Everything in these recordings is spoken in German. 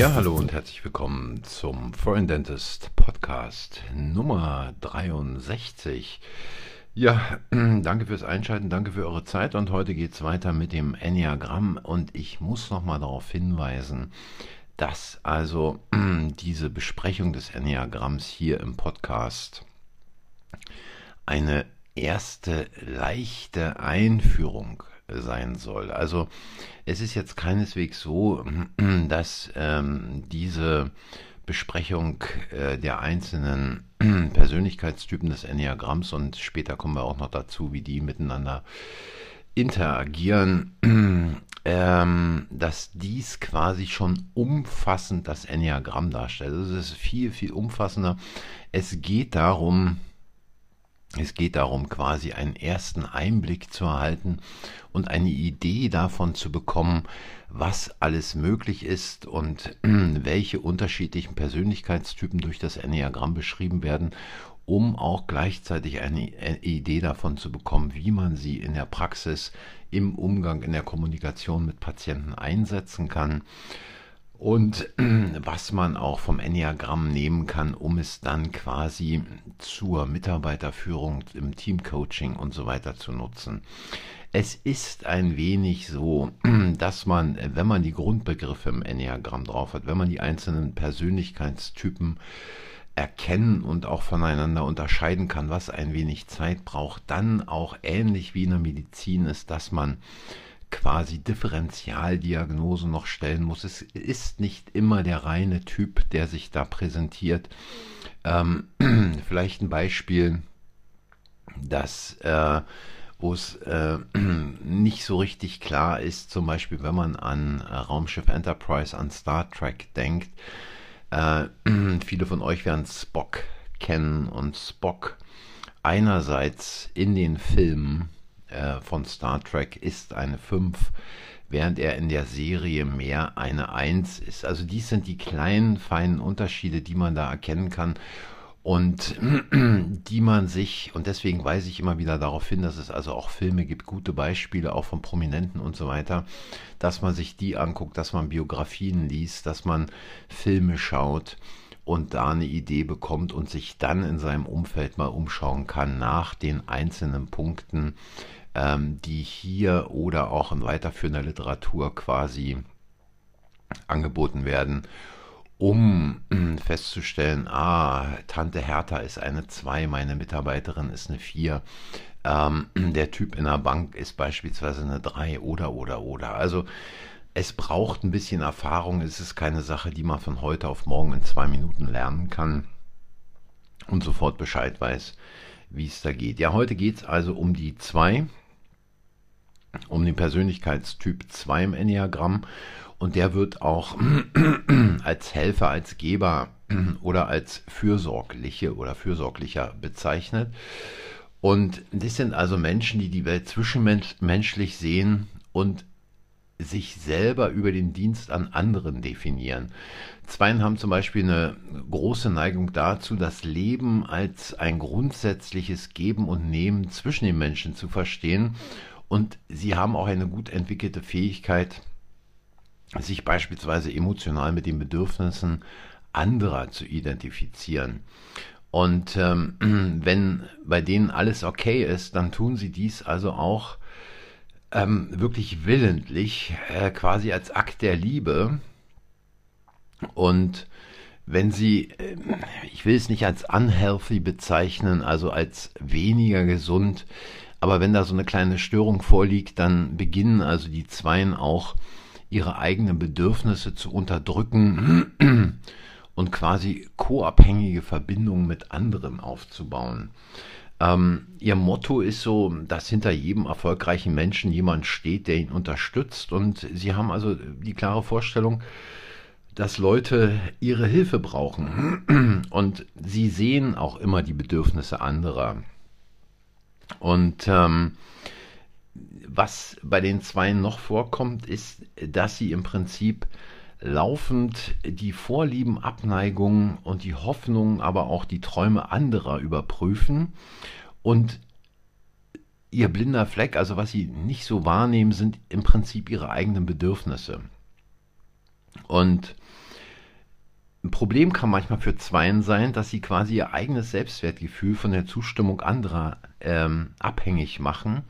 Ja, hallo und herzlich willkommen zum Foreign Dentist Podcast Nummer 63. Ja, danke fürs Einschalten, danke für eure Zeit und heute geht es weiter mit dem Enneagramm und ich muss nochmal darauf hinweisen, dass also diese Besprechung des Enneagramms hier im Podcast eine erste leichte Einführung sein soll. Also es ist jetzt keineswegs so, dass ähm, diese Besprechung äh, der einzelnen Persönlichkeitstypen des Enneagramms und später kommen wir auch noch dazu, wie die miteinander interagieren, ähm, dass dies quasi schon umfassend das Enneagramm darstellt. Also es ist viel, viel umfassender. Es geht darum, es geht darum, quasi einen ersten Einblick zu erhalten und eine Idee davon zu bekommen, was alles möglich ist und welche unterschiedlichen Persönlichkeitstypen durch das Enneagramm beschrieben werden, um auch gleichzeitig eine Idee davon zu bekommen, wie man sie in der Praxis, im Umgang, in der Kommunikation mit Patienten einsetzen kann und was man auch vom Enneagramm nehmen kann, um es dann quasi zur Mitarbeiterführung im Teamcoaching und so weiter zu nutzen. Es ist ein wenig so, dass man, wenn man die Grundbegriffe im Enneagramm drauf hat, wenn man die einzelnen Persönlichkeitstypen erkennen und auch voneinander unterscheiden kann, was ein wenig Zeit braucht, dann auch ähnlich wie in der Medizin ist, dass man quasi Differentialdiagnose noch stellen muss. Es ist nicht immer der reine Typ, der sich da präsentiert. Ähm, vielleicht ein Beispiel, dass äh, wo es äh, nicht so richtig klar ist, zum Beispiel wenn man an äh, Raumschiff Enterprise, an Star Trek denkt. Äh, viele von euch werden Spock kennen und Spock einerseits in den Filmen äh, von Star Trek ist eine 5, während er in der Serie mehr eine 1 ist. Also dies sind die kleinen, feinen Unterschiede, die man da erkennen kann und die man sich, und deswegen weise ich immer wieder darauf hin, dass es also auch Filme gibt, gute Beispiele auch von Prominenten und so weiter, dass man sich die anguckt, dass man Biografien liest, dass man Filme schaut und da eine Idee bekommt und sich dann in seinem Umfeld mal umschauen kann nach den einzelnen Punkten, ähm, die hier oder auch in weiterführender Literatur quasi angeboten werden, um festzustellen, ah, Tante Hertha ist eine 2, meine Mitarbeiterin ist eine 4, ähm, der Typ in der Bank ist beispielsweise eine 3 oder oder oder. Also es braucht ein bisschen Erfahrung, es ist keine Sache, die man von heute auf morgen in zwei Minuten lernen kann und sofort Bescheid weiß, wie es da geht. Ja, heute geht es also um die 2 um den Persönlichkeitstyp 2 im Enneagramm und der wird auch als Helfer, als Geber oder als fürsorgliche oder fürsorglicher bezeichnet. Und das sind also Menschen, die die Welt zwischenmenschlich sehen und sich selber über den Dienst an anderen definieren. Zweien haben zum Beispiel eine große Neigung dazu, das Leben als ein grundsätzliches Geben und Nehmen zwischen den Menschen zu verstehen und sie haben auch eine gut entwickelte Fähigkeit, sich beispielsweise emotional mit den Bedürfnissen anderer zu identifizieren. Und ähm, wenn bei denen alles okay ist, dann tun sie dies also auch ähm, wirklich willentlich, äh, quasi als Akt der Liebe. Und wenn sie, äh, ich will es nicht als unhealthy bezeichnen, also als weniger gesund, aber wenn da so eine kleine Störung vorliegt, dann beginnen also die Zweien auch ihre eigenen Bedürfnisse zu unterdrücken und quasi co-abhängige Verbindungen mit anderen aufzubauen. Ähm, ihr Motto ist so, dass hinter jedem erfolgreichen Menschen jemand steht, der ihn unterstützt. Und sie haben also die klare Vorstellung, dass Leute ihre Hilfe brauchen. Und sie sehen auch immer die Bedürfnisse anderer. Und ähm, was bei den Zweien noch vorkommt, ist, dass sie im Prinzip laufend die Vorlieben, Abneigungen und die Hoffnungen, aber auch die Träume anderer überprüfen und ihr blinder Fleck, also was sie nicht so wahrnehmen, sind im Prinzip ihre eigenen Bedürfnisse. Und Problem kann manchmal für Zweien sein, dass sie quasi ihr eigenes Selbstwertgefühl von der Zustimmung anderer ähm, abhängig machen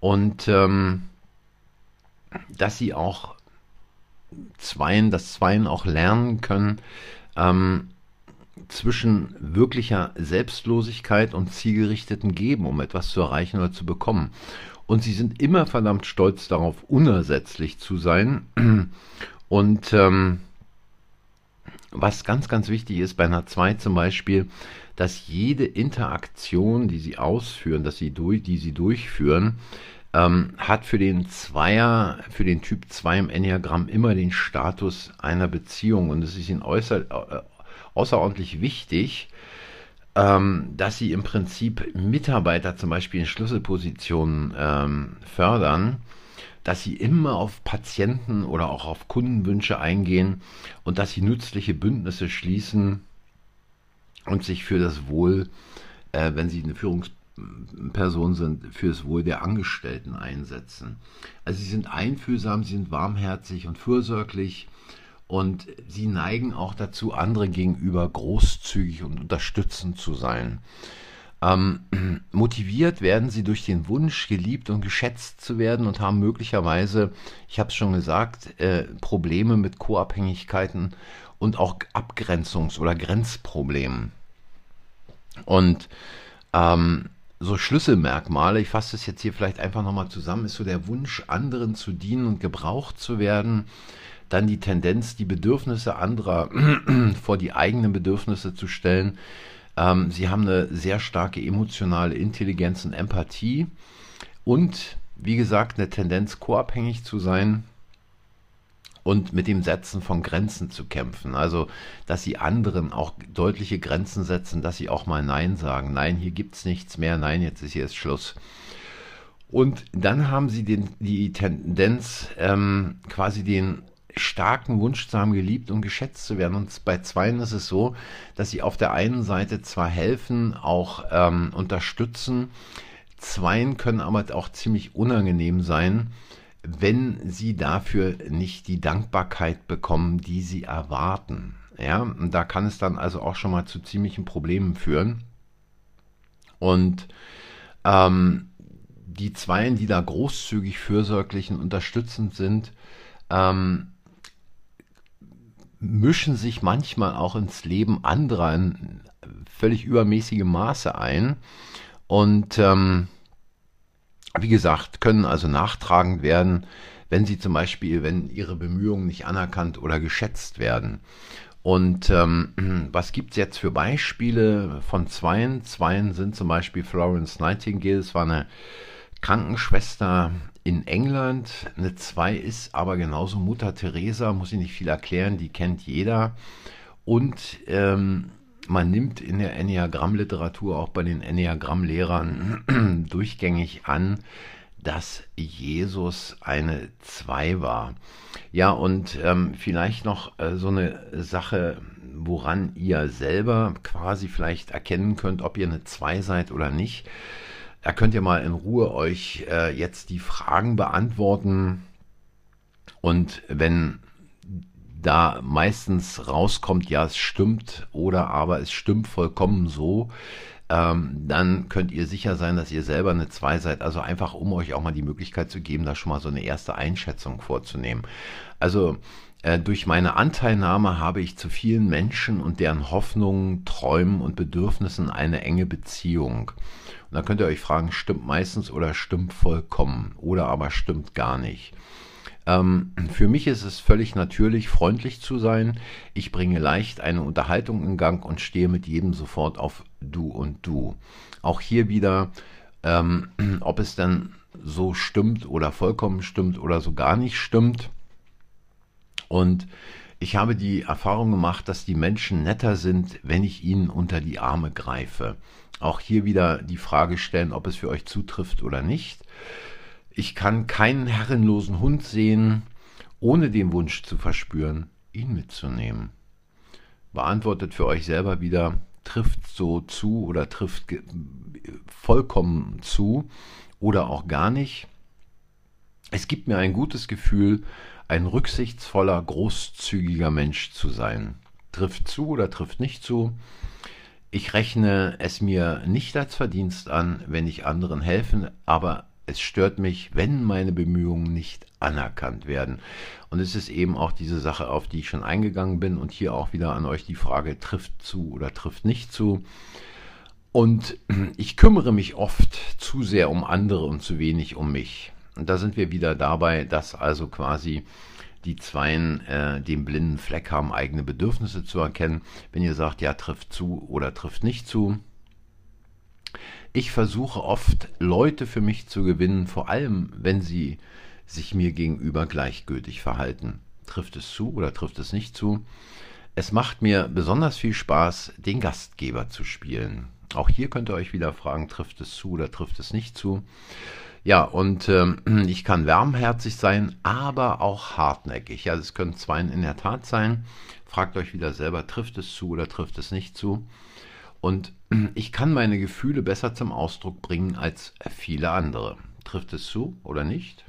und ähm, dass sie auch Zweien, dass Zweien auch lernen können, ähm, zwischen wirklicher Selbstlosigkeit und zielgerichteten Geben, um etwas zu erreichen oder zu bekommen. Und sie sind immer verdammt stolz darauf, unersetzlich zu sein. Und ähm, was ganz, ganz wichtig ist bei einer 2 zum Beispiel, dass jede Interaktion, die sie ausführen, dass sie durch, die sie durchführen, ähm, hat für den Zweier, für den Typ 2 im Enneagramm immer den Status einer Beziehung. Und es ist ihnen äußer, äh, außerordentlich wichtig, ähm, dass sie im Prinzip Mitarbeiter zum Beispiel in Schlüsselpositionen ähm, fördern, dass sie immer auf Patienten oder auch auf Kundenwünsche eingehen und dass sie nützliche Bündnisse schließen und sich für das Wohl, äh, wenn sie eine Führungsperson sind, für das Wohl der Angestellten einsetzen. Also sie sind einfühlsam, sie sind warmherzig und fürsorglich und sie neigen auch dazu, andere gegenüber großzügig und unterstützend zu sein. Ähm, motiviert werden sie durch den Wunsch, geliebt und geschätzt zu werden und haben möglicherweise, ich habe es schon gesagt, äh, Probleme mit Co-Abhängigkeiten und auch Abgrenzungs- oder Grenzproblemen. Und ähm, so Schlüsselmerkmale, ich fasse es jetzt hier vielleicht einfach nochmal zusammen, ist so der Wunsch, anderen zu dienen und gebraucht zu werden, dann die Tendenz, die Bedürfnisse anderer vor die eigenen Bedürfnisse zu stellen. Ähm, sie haben eine sehr starke emotionale Intelligenz und Empathie und, wie gesagt, eine Tendenz, co-abhängig zu sein und mit dem Setzen von Grenzen zu kämpfen. Also, dass sie anderen auch deutliche Grenzen setzen, dass sie auch mal Nein sagen. Nein, hier gibt es nichts mehr. Nein, jetzt ist hier jetzt Schluss. Und dann haben sie den, die Tendenz, ähm, quasi den starken Wunsch zu haben, geliebt und geschätzt zu werden. Und bei Zweien ist es so, dass sie auf der einen Seite zwar helfen, auch ähm, unterstützen, Zweien können aber auch ziemlich unangenehm sein, wenn sie dafür nicht die Dankbarkeit bekommen, die sie erwarten. Ja, und da kann es dann also auch schon mal zu ziemlichen Problemen führen. Und ähm, die Zweien, die da großzügig, fürsorglich und unterstützend sind, ähm, mischen sich manchmal auch ins Leben anderer in völlig übermäßigem Maße ein und ähm, wie gesagt, können also nachtragend werden, wenn sie zum Beispiel, wenn ihre Bemühungen nicht anerkannt oder geschätzt werden. Und ähm, was gibt es jetzt für Beispiele von Zweien? Zweien sind zum Beispiel Florence Nightingale, es war eine Krankenschwester in England. Eine 2 ist aber genauso Mutter Teresa, muss ich nicht viel erklären, die kennt jeder. Und ähm, man nimmt in der Enneagramm-Literatur, auch bei den Enneagramm-Lehrern, durchgängig an, dass Jesus eine 2 war. Ja, und ähm, vielleicht noch äh, so eine Sache, woran ihr selber quasi vielleicht erkennen könnt, ob ihr eine 2 seid oder nicht. Da könnt ihr mal in Ruhe euch äh, jetzt die Fragen beantworten. Und wenn da meistens rauskommt, ja, es stimmt oder aber es stimmt vollkommen so, ähm, dann könnt ihr sicher sein, dass ihr selber eine 2 seid. Also einfach, um euch auch mal die Möglichkeit zu geben, da schon mal so eine erste Einschätzung vorzunehmen. Also äh, durch meine Anteilnahme habe ich zu vielen Menschen und deren Hoffnungen, Träumen und Bedürfnissen eine enge Beziehung. Und da könnt ihr euch fragen, stimmt meistens oder stimmt vollkommen oder aber stimmt gar nicht. Ähm, für mich ist es völlig natürlich, freundlich zu sein. Ich bringe leicht eine Unterhaltung in Gang und stehe mit jedem sofort auf du und du. Auch hier wieder, ähm, ob es dann so stimmt oder vollkommen stimmt oder so gar nicht stimmt. Und ich habe die Erfahrung gemacht, dass die Menschen netter sind, wenn ich ihnen unter die Arme greife. Auch hier wieder die Frage stellen, ob es für euch zutrifft oder nicht. Ich kann keinen herrenlosen Hund sehen, ohne den Wunsch zu verspüren, ihn mitzunehmen. Beantwortet für euch selber wieder, trifft so zu oder trifft vollkommen zu oder auch gar nicht. Es gibt mir ein gutes Gefühl, ein rücksichtsvoller, großzügiger Mensch zu sein. trifft zu oder trifft nicht zu. Ich rechne es mir nicht als Verdienst an, wenn ich anderen helfe, aber es stört mich, wenn meine Bemühungen nicht anerkannt werden. Und es ist eben auch diese Sache, auf die ich schon eingegangen bin und hier auch wieder an euch die Frage, trifft zu oder trifft nicht zu. Und ich kümmere mich oft zu sehr um andere und zu wenig um mich. Und da sind wir wieder dabei, dass also quasi die Zweien äh, den blinden Fleck haben, eigene Bedürfnisse zu erkennen. Wenn ihr sagt, ja, trifft zu oder trifft nicht zu. Ich versuche oft, Leute für mich zu gewinnen, vor allem wenn sie sich mir gegenüber gleichgültig verhalten. Trifft es zu oder trifft es nicht zu? Es macht mir besonders viel Spaß, den Gastgeber zu spielen. Auch hier könnt ihr euch wieder fragen, trifft es zu oder trifft es nicht zu? Ja, und ähm, ich kann wärmherzig sein, aber auch hartnäckig. Ja, das können zwei in der Tat sein. Fragt euch wieder selber, trifft es zu oder trifft es nicht zu? Und ich kann meine Gefühle besser zum Ausdruck bringen als viele andere. Trifft es zu oder nicht?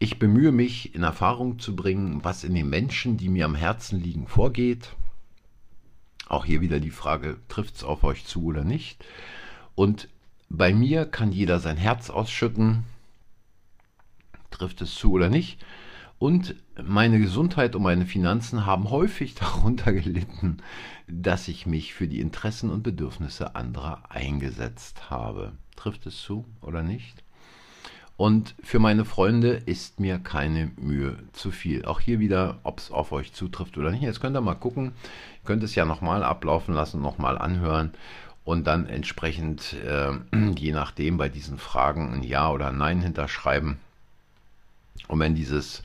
Ich bemühe mich, in Erfahrung zu bringen, was in den Menschen, die mir am Herzen liegen, vorgeht. Auch hier wieder die Frage, trifft es auf euch zu oder nicht? Und bei mir kann jeder sein Herz ausschütten, trifft es zu oder nicht. Und meine Gesundheit und meine Finanzen haben häufig darunter gelitten, dass ich mich für die Interessen und Bedürfnisse anderer eingesetzt habe. Trifft es zu oder nicht? Und für meine Freunde ist mir keine Mühe zu viel. Auch hier wieder, ob es auf euch zutrifft oder nicht. Jetzt könnt ihr mal gucken. Ihr könnt es ja nochmal ablaufen lassen, nochmal anhören und dann entsprechend, äh, je nachdem, bei diesen Fragen ein Ja oder ein Nein hinterschreiben. Und wenn dieses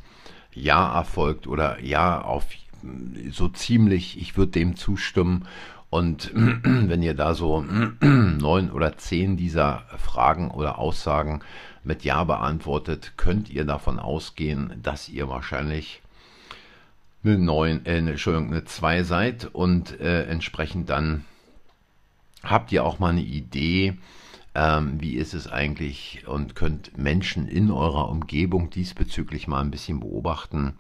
Ja erfolgt oder Ja auf so ziemlich, ich würde dem zustimmen. Und wenn ihr da so neun oder zehn dieser Fragen oder Aussagen mit Ja beantwortet, könnt ihr davon ausgehen, dass ihr wahrscheinlich eine 9, äh, Entschuldigung, eine 2 seid und äh, entsprechend dann habt ihr auch mal eine Idee, ähm, wie ist es eigentlich und könnt Menschen in eurer Umgebung diesbezüglich mal ein bisschen beobachten,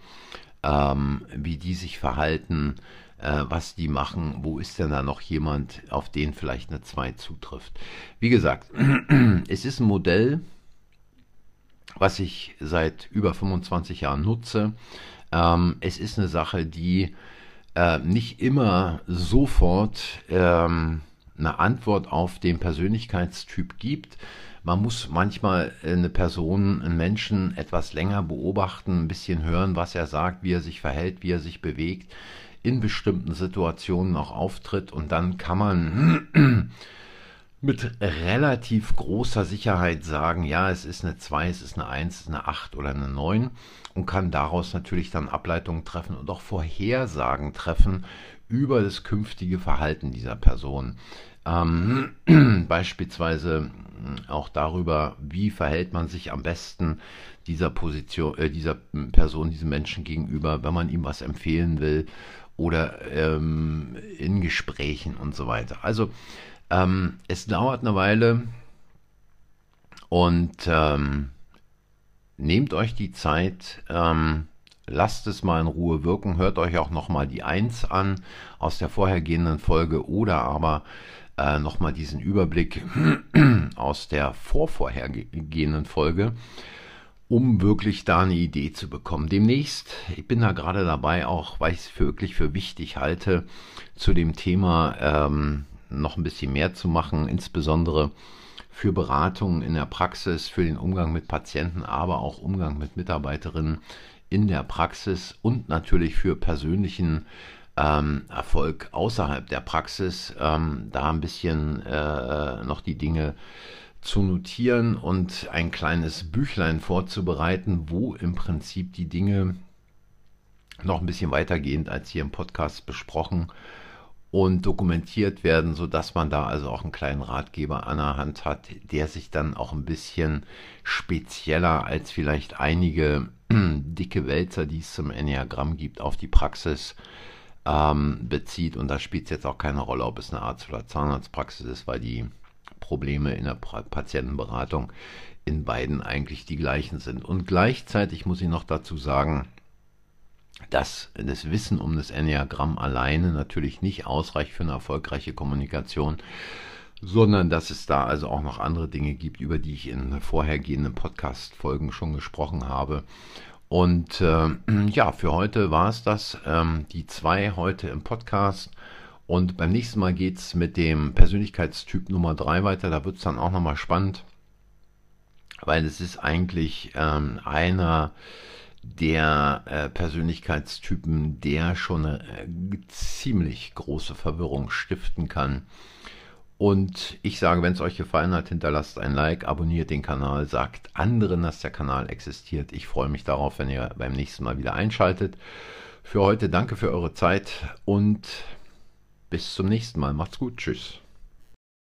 ähm, wie die sich verhalten, äh, was die machen, wo ist denn da noch jemand, auf den vielleicht eine 2 zutrifft. Wie gesagt, es ist ein Modell, was ich seit über 25 Jahren nutze. Ähm, es ist eine Sache, die äh, nicht immer sofort ähm, eine Antwort auf den Persönlichkeitstyp gibt. Man muss manchmal eine Person, einen Menschen etwas länger beobachten, ein bisschen hören, was er sagt, wie er sich verhält, wie er sich bewegt, in bestimmten Situationen auch auftritt und dann kann man mit relativ großer Sicherheit sagen, ja, es ist eine 2, es ist eine 1, es ist eine 8 oder eine 9 und kann daraus natürlich dann Ableitungen treffen und auch Vorhersagen treffen über das künftige Verhalten dieser Person. Ähm, beispielsweise auch darüber, wie verhält man sich am besten dieser Position, äh, dieser Person, diesem Menschen gegenüber, wenn man ihm was empfehlen will oder ähm, in Gesprächen und so weiter. Also ähm, es dauert eine Weile und ähm, nehmt euch die Zeit, ähm, lasst es mal in Ruhe wirken, hört euch auch nochmal die 1 an aus der vorhergehenden Folge oder aber äh, nochmal diesen Überblick aus der vorvorhergehenden Folge, um wirklich da eine Idee zu bekommen. Demnächst, ich bin da gerade dabei, auch weil ich es wirklich für wichtig halte, zu dem Thema ähm, noch ein bisschen mehr zu machen, insbesondere für Beratungen in der Praxis, für den Umgang mit Patienten, aber auch Umgang mit Mitarbeiterinnen in der Praxis und natürlich für persönlichen ähm, Erfolg außerhalb der Praxis, ähm, da ein bisschen äh, noch die Dinge zu notieren und ein kleines Büchlein vorzubereiten, wo im Prinzip die Dinge noch ein bisschen weitergehend als hier im Podcast besprochen und dokumentiert werden, so dass man da also auch einen kleinen Ratgeber an der Hand hat, der sich dann auch ein bisschen spezieller als vielleicht einige dicke Wälzer, die es zum Enneagramm gibt, auf die Praxis ähm, bezieht. Und da spielt es jetzt auch keine Rolle, ob es eine Arzt- oder Zahnarztpraxis ist, weil die Probleme in der Patientenberatung in beiden eigentlich die gleichen sind. Und gleichzeitig muss ich noch dazu sagen, dass das Wissen um das Enneagramm alleine natürlich nicht ausreicht für eine erfolgreiche Kommunikation, sondern dass es da also auch noch andere Dinge gibt, über die ich in vorhergehenden Podcast-Folgen schon gesprochen habe. Und äh, ja, für heute war es das. Ähm, die zwei heute im Podcast. Und beim nächsten Mal geht es mit dem Persönlichkeitstyp Nummer drei weiter. Da wird es dann auch nochmal spannend, weil es ist eigentlich ähm, einer der äh, Persönlichkeitstypen, der schon eine äh, ziemlich große Verwirrung stiften kann. Und ich sage, wenn es euch gefallen hat, hinterlasst ein Like, abonniert den Kanal, sagt anderen, dass der Kanal existiert. Ich freue mich darauf, wenn ihr beim nächsten Mal wieder einschaltet. Für heute danke für eure Zeit und bis zum nächsten Mal. Macht's gut. Tschüss.